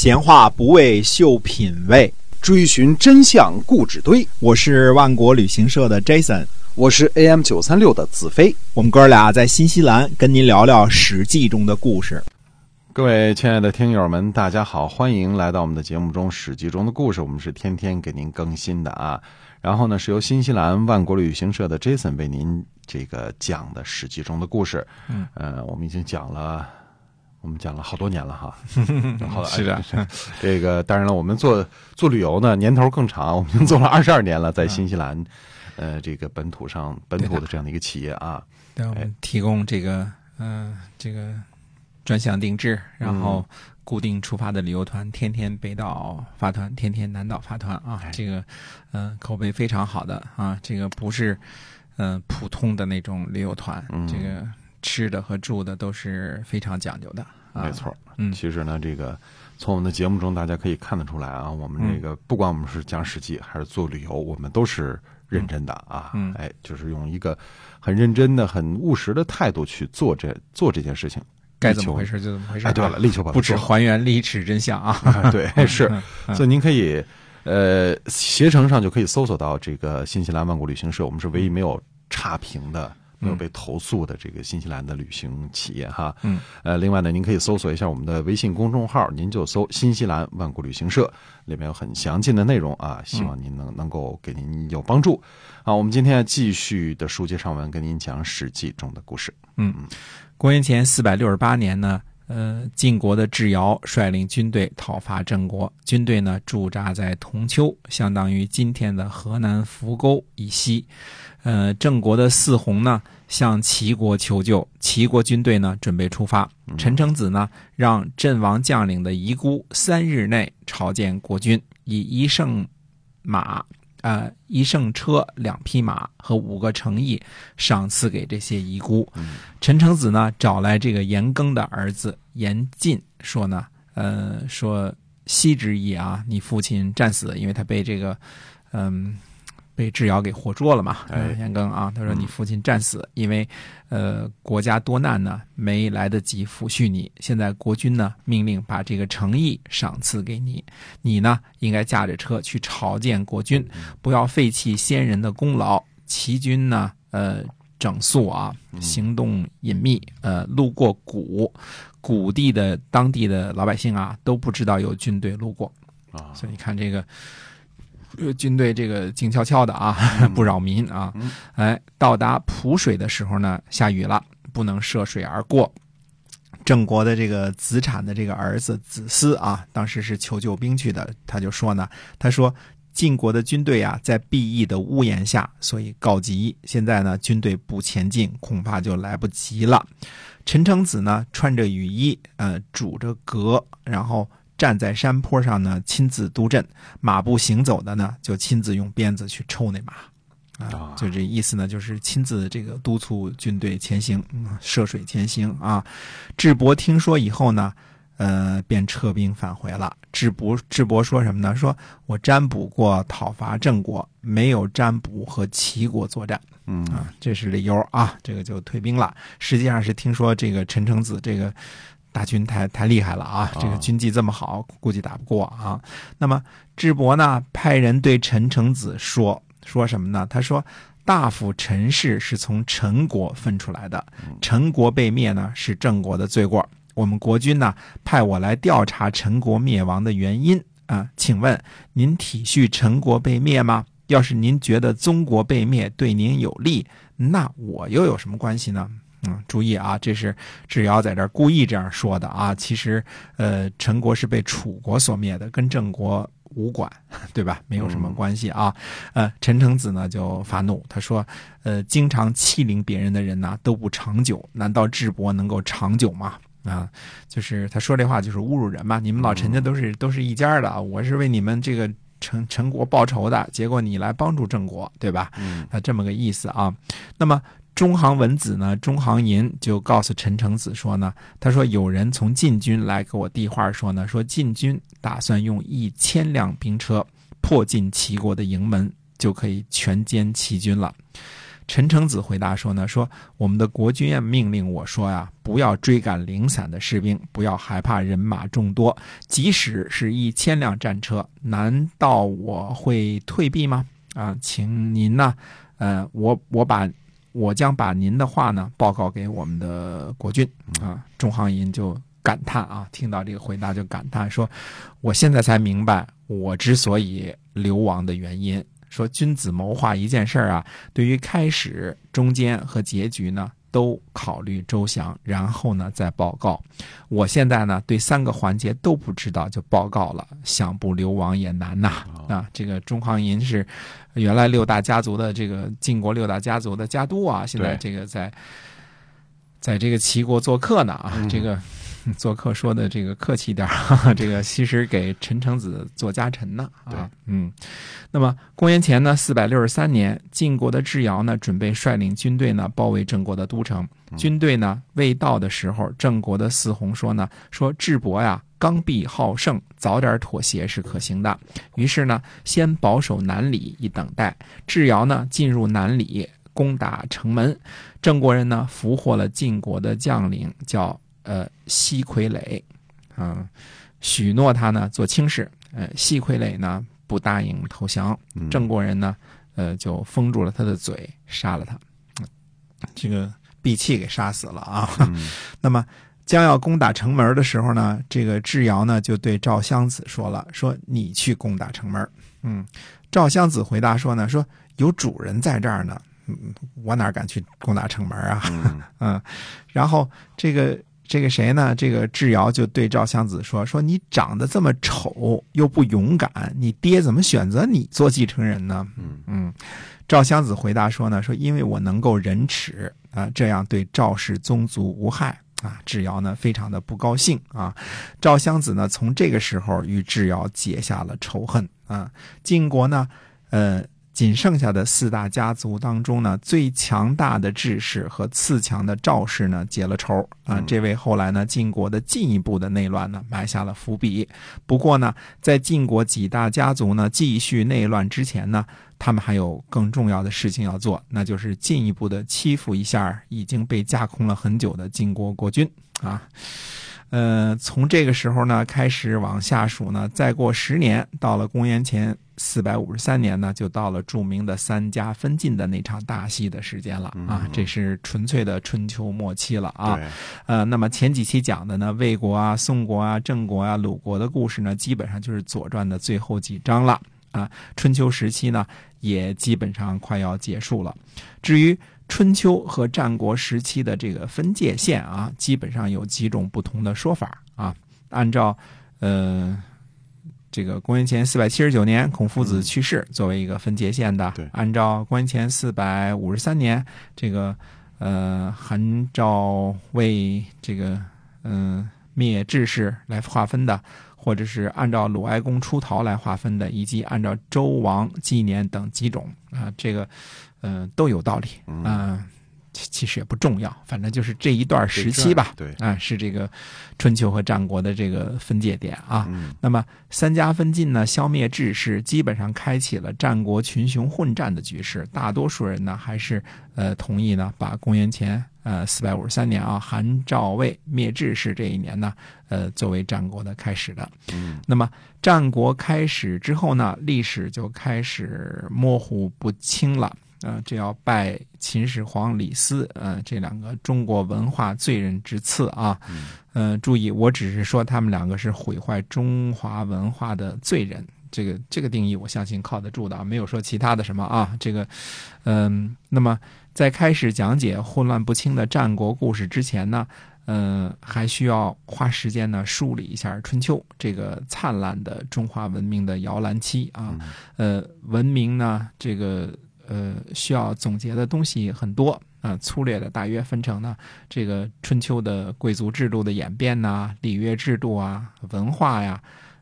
闲话不为秀品味，追寻真相故纸堆。我是万国旅行社的 Jason，我是 AM 九三六的子飞。我们哥俩在新西兰跟您聊聊《史记》中的故事。各位亲爱的听友们，大家好，欢迎来到我们的节目中《史记》中的故事。我们是天天给您更新的啊。然后呢，是由新西兰万国旅行社的 Jason 为您这个讲的《史记》中的故事。嗯，呃，我们已经讲了。我们讲了好多年了哈，好是的，这个当然了，我们做做旅游呢，年头更长，我们已经做了 二十二年了，在新西兰，呃，这个本土上本土的这样的一个企业啊，对我们提供这个嗯这个专项定制，然后固定出发的旅游团，天天北岛发团，天天南岛发团啊，这个嗯口碑非常好的啊，这个不是嗯普通的那种旅游团，这个。吃的和住的都是非常讲究的，没错。嗯，其实呢，这个从我们的节目中大家可以看得出来啊，我们这个不管我们是讲史记还是做旅游，我们都是认真的啊。嗯，哎，就是用一个很认真的、很务实的态度去做这做这件事情，该怎么回事就怎么回事。哎，对了，力求把不止还原历史真相啊。对，是。所以您可以呃，携程上就可以搜索到这个新西兰万国旅行社，我们是唯一没有差评的。没有被投诉的这个新西兰的旅行企业哈，嗯，呃，另外呢，您可以搜索一下我们的微信公众号，您就搜“新西兰万国旅行社”，里面有很详尽的内容啊，希望您能能够给您有帮助。好，我们今天继续的书接上文，跟您讲《史记》中的故事。嗯，公元前四百六十八年呢。呃，晋国的智瑶率领军队讨伐郑国，军队呢驻扎在铜丘，相当于今天的河南扶沟以西。呃，郑国的四宏呢向齐国求救，齐国军队呢准备出发。陈成子呢让阵亡将领的遗孤三日内朝见国君，以一胜马。呃，一乘车、两匹马和五个诚意赏赐给这些遗孤。陈成子呢，找来这个严庚的儿子严进，说呢，呃，说昔之意啊，你父亲战死，因为他被这个，嗯。被智瑶给活捉了嘛？严庚啊，他说你父亲战死，因为呃国家多难呢，没来得及抚恤你。现在国君呢命令把这个诚意赏赐给你，你呢应该驾着车去朝见国君，不要废弃先人的功劳。齐军呢，呃，整肃啊，行动隐秘，呃，路过谷，谷地的当地的老百姓啊都不知道有军队路过啊，所以你看这个。军队这个静悄悄的啊，不扰民啊。哎，到达蒲水的时候呢，下雨了，不能涉水而过。郑国的这个子产的这个儿子子思啊，当时是求救兵去的，他就说呢，他说晋国的军队啊，在 B 邑的屋檐下，所以告急。现在呢，军队不前进，恐怕就来不及了。陈成子呢，穿着雨衣，呃，拄着革，然后。站在山坡上呢，亲自督阵；马步行走的呢，就亲自用鞭子去抽那马，啊，就这意思呢，就是亲自这个督促军队前行，涉水前行啊。智伯听说以后呢，呃，便撤兵返回了。智伯智伯说什么呢？说我占卜过讨伐郑国，没有占卜和齐国作战，嗯啊，这是理由啊，这个就退兵了。实际上是听说这个陈成子这个。大军太太厉害了啊！这个军纪这么好，估计打不过啊。那么智伯呢，派人对陈成子说说什么呢？他说：“大夫陈氏是从陈国分出来的，陈国被灭呢，是郑国的罪过。我们国君呢，派我来调查陈国灭亡的原因啊。请问您体恤陈国被灭吗？要是您觉得宗国被灭对您有利，那我又有什么关系呢？”嗯，注意啊，这是智瑶在这儿故意这样说的啊。其实，呃，陈国是被楚国所灭的，跟郑国无关，对吧？没有什么关系啊。呃，陈成子呢就发怒，他说：“呃，经常欺凌别人的人呢都不长久，难道智伯能够长久吗？”啊，就是他说这话就是侮辱人嘛。你们老陈家都是都是一家的，我是为你们这个陈陈国报仇的，结果你来帮助郑国，对吧？嗯，啊，这么个意思啊。那么。中行文子呢？中行寅就告诉陈成子说呢，他说有人从晋军来给我递话说呢，说晋军打算用一千辆兵车破进齐国的营门，就可以全歼齐军了。陈承子回答说呢，说我们的国君啊命令我说呀，不要追赶零散的士兵，不要害怕人马众多，即使是一千辆战车，难道我会退避吗？啊，请您呢，呃，我我把我将把您的话呢报告给我们的国君啊。中行银就感叹啊，听到这个回答就感叹说，我现在才明白我之所以流亡的原因。说君子谋划一件事儿啊，对于开始、中间和结局呢，都考虑周详，然后呢再报告。我现在呢对三个环节都不知道就报告了，想不流亡也难呐啊！这个中行银是原来六大家族的这个晋国六大家族的家督啊，现在这个在在这个齐国做客呢啊，这个。做客说的这个客气点儿，这个其实给陈承子做家臣呢啊，嗯，那么公元前呢四百六十三年，晋国的智瑶呢准备率领军队呢包围郑国的都城，军队呢未到的时候，郑国的四弘说呢说智伯呀刚愎好胜，早点妥协是可行的，于是呢先保守南里以等待，智瑶呢进入南里攻打城门，郑国人呢俘获了晋国的将领叫。呃，西傀儡，啊，许诺他呢做卿士。呃，西傀儡呢不答应投降，郑国人呢，呃，就封住了他的嘴，杀了他，这个闭气给杀死了啊。那么将要攻打城门的时候呢，这个智瑶呢就对赵襄子说了，说你去攻打城门。嗯，赵襄子回答说呢，说有主人在这儿呢，嗯，我哪敢去攻打城门啊？嗯，然后这个。这个谁呢？这个智瑶就对赵襄子说：“说你长得这么丑，又不勇敢，你爹怎么选择你做继承人呢？”嗯嗯，赵襄子回答说：“呢说因为我能够忍耻啊，这样对赵氏宗族无害啊。”智瑶呢非常的不高兴啊。赵襄子呢从这个时候与智瑶结下了仇恨啊。晋国呢，呃。仅剩下的四大家族当中呢，最强大的智氏和次强的赵氏呢结了仇啊，这为后来呢晋国的进一步的内乱呢埋下了伏笔。不过呢，在晋国几大家族呢继续内乱之前呢，他们还有更重要的事情要做，那就是进一步的欺负一下已经被架空了很久的晋国国君啊。呃，从这个时候呢开始往下数呢，再过十年，到了公元前四百五十三年呢，就到了著名的三家分晋的那场大戏的时间了啊！这是纯粹的春秋末期了啊。呃，那么前几期讲的呢，魏国啊、宋国啊、郑国啊、鲁国的故事呢，基本上就是《左传》的最后几章了啊。春秋时期呢，也基本上快要结束了。至于春秋和战国时期的这个分界线啊，基本上有几种不同的说法啊。按照呃这个公元前四百七十九年孔夫子去世作为一个分界线的，按照公元前四百五十三年这个呃韩赵魏这个嗯灭志士来划分的，或者是按照鲁哀公出逃来划分的，以及按照周王纪年等几种啊这个。嗯，都有道理啊，其其实也不重要，反正就是这一段时期吧，对啊，是这个春秋和战国的这个分界点啊。那么三家分晋呢，消灭志士，基本上开启了战国群雄混战的局势。大多数人呢，还是呃同意呢，把公元前呃四百五十三年啊，韩赵魏灭智是这一年呢，呃作为战国的开始的。嗯，那么战国开始之后呢，历史就开始模糊不清了。啊，这要拜秦始皇、李斯，呃，这两个中国文化罪人之次啊。嗯，注意，我只是说他们两个是毁坏中华文化的罪人，这个这个定义我相信靠得住的啊，没有说其他的什么啊。这个，嗯，那么在开始讲解混乱不清的战国故事之前呢，嗯，还需要花时间呢梳理一下春秋这个灿烂的中华文明的摇篮期啊。呃，文明呢，这个。呃，需要总结的东西很多啊，粗略的大约分成呢，这个春秋的贵族制度的演变呐，礼乐制度啊，文化呀，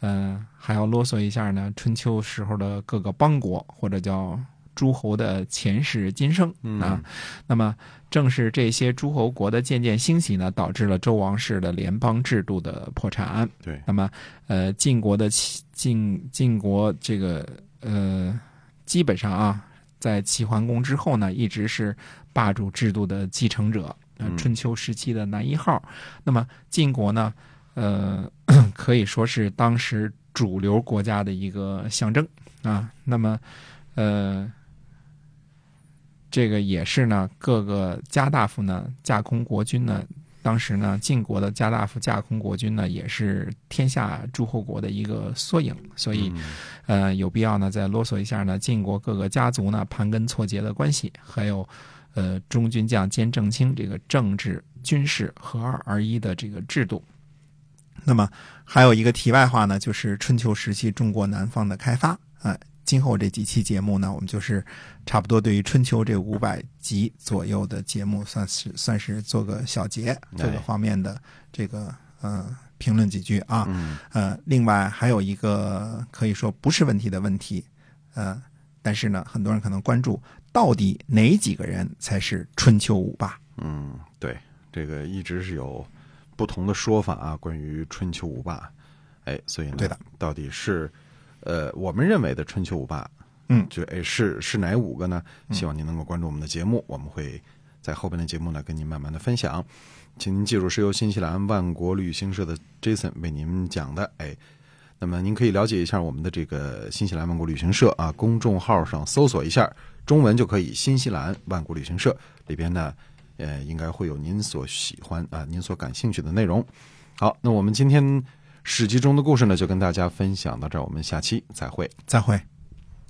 嗯，还要啰嗦一下呢，春秋时候的各个邦国或者叫诸侯的前世今生啊，那么正是这些诸侯国的渐渐兴起呢，导致了周王室的联邦制度的破产。对，那么呃，晋国的晋晋国这个呃，基本上啊。在齐桓公之后呢，一直是霸主制度的继承者，呃嗯春秋时期的男一号。那么晋国呢，呃，可以说是当时主流国家的一个象征啊。那么，呃，这个也是呢，各个家大夫呢架空国君呢。当时呢，晋国的家大夫架空国君呢，也是天下诸侯国的一个缩影，所以，呃，有必要呢再啰嗦一下呢，晋国各个家族呢盘根错节的关系，还有，呃，中军将兼正卿这个政治军事合二而一的这个制度。那么还有一个题外话呢，就是春秋时期中国南方的开发，啊、今后这几期节目呢，我们就是差不多对于春秋这五百集左右的节目，算是算是做个小结，这个方面的这个呃评论几句啊。嗯呃，另外还有一个可以说不是问题的问题，呃，但是呢，很多人可能关注到底哪几个人才是春秋五霸？嗯，对，这个一直是有不同的说法啊，关于春秋五霸。哎，所以呢，对的，到底是呃我们认为的春秋五霸，嗯就哎是是哪五个呢？希望您能够关注我们的节目，我们会在后边的节目呢跟您慢慢的分享。请您记住，是由新西兰万国旅行社的 Jason 为您讲的。哎，那么您可以了解一下我们的这个新西兰万国旅行社啊，公众号上搜索一下中文就可以，新西兰万国旅行社里边呢，呃，应该会有您所喜欢啊、您所感兴趣的内容。好，那我们今天史记中的故事呢，就跟大家分享到这儿，我们下期再会。再会。